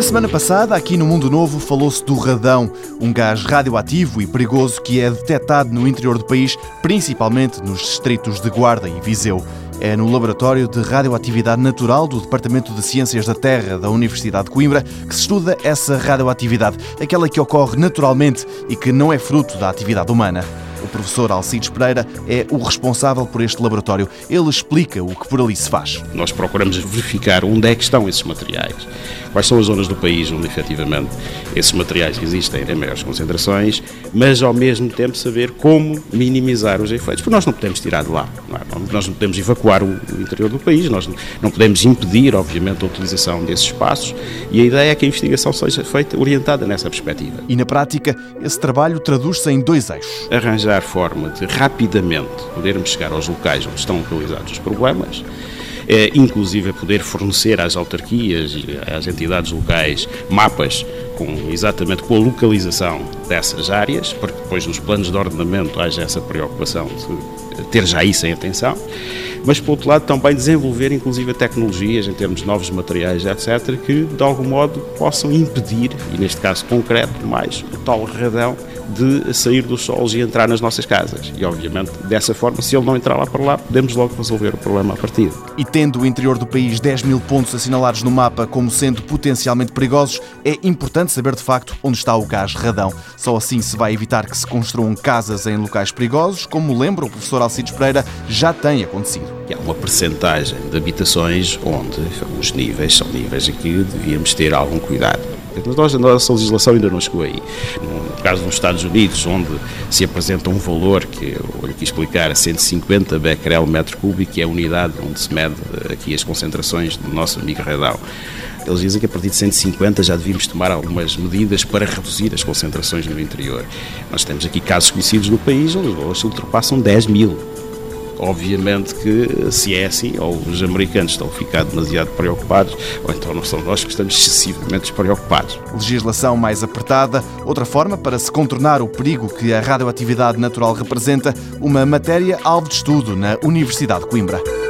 Na semana passada, aqui no Mundo Novo, falou-se do radão, um gás radioativo e perigoso que é detectado no interior do país, principalmente nos distritos de Guarda e Viseu. É no Laboratório de Radioatividade Natural do Departamento de Ciências da Terra da Universidade de Coimbra que se estuda essa radioatividade, aquela que ocorre naturalmente e que não é fruto da atividade humana. Professor Alcides Pereira é o responsável por este laboratório. Ele explica o que por ali se faz. Nós procuramos verificar onde é que estão esses materiais, quais são as zonas do país onde efetivamente esses materiais existem em maiores concentrações, mas ao mesmo tempo saber como minimizar os efeitos, porque nós não podemos tirar de lá, não é? nós não podemos evacuar o interior do país, nós não podemos impedir, obviamente, a utilização desses espaços e a ideia é que a investigação seja feita orientada nessa perspectiva. E na prática, esse trabalho traduz-se em dois eixos. Arranjar arranjar forma de rapidamente podermos chegar aos locais onde estão localizados os problemas, é, inclusive poder fornecer às autarquias e às entidades locais mapas com exatamente com a localização dessas áreas, para que depois nos planos de ordenamento haja essa preocupação de ter já isso em atenção, mas por outro lado também desenvolver inclusive tecnologias em termos de novos materiais, etc., que de algum modo possam impedir, e neste caso concreto, mais o tal radão de sair dos solos e entrar nas nossas casas. E, obviamente, dessa forma, se ele não entrar lá para lá, podemos logo resolver o problema a partir. E tendo o interior do país 10 mil pontos assinalados no mapa como sendo potencialmente perigosos, é importante saber de facto onde está o gás radão. Só assim se vai evitar que se construam casas em locais perigosos, como lembra o professor Alcides Pereira, já tem acontecido. Há uma percentagem de habitações onde os níveis são níveis em que devíamos ter algum cuidado. Mas a nossa legislação ainda não chegou aí. No caso dos Estados Unidos, onde se apresenta um valor que eu vou aqui explicar, a 150 becquerel metro cúbico, que é a unidade onde se mede aqui as concentrações do nosso amigo radão. Eles dizem que a partir de 150 já devíamos tomar algumas medidas para reduzir as concentrações no interior. Nós temos aqui casos conhecidos no país onde os ultrapassam 10 mil. Obviamente que se é assim, ou os americanos estão a ficar demasiado preocupados, ou então não são nós que estamos excessivamente despreocupados. Legislação mais apertada, outra forma para se contornar o perigo que a radioatividade natural representa, uma matéria alvo de estudo na Universidade de Coimbra.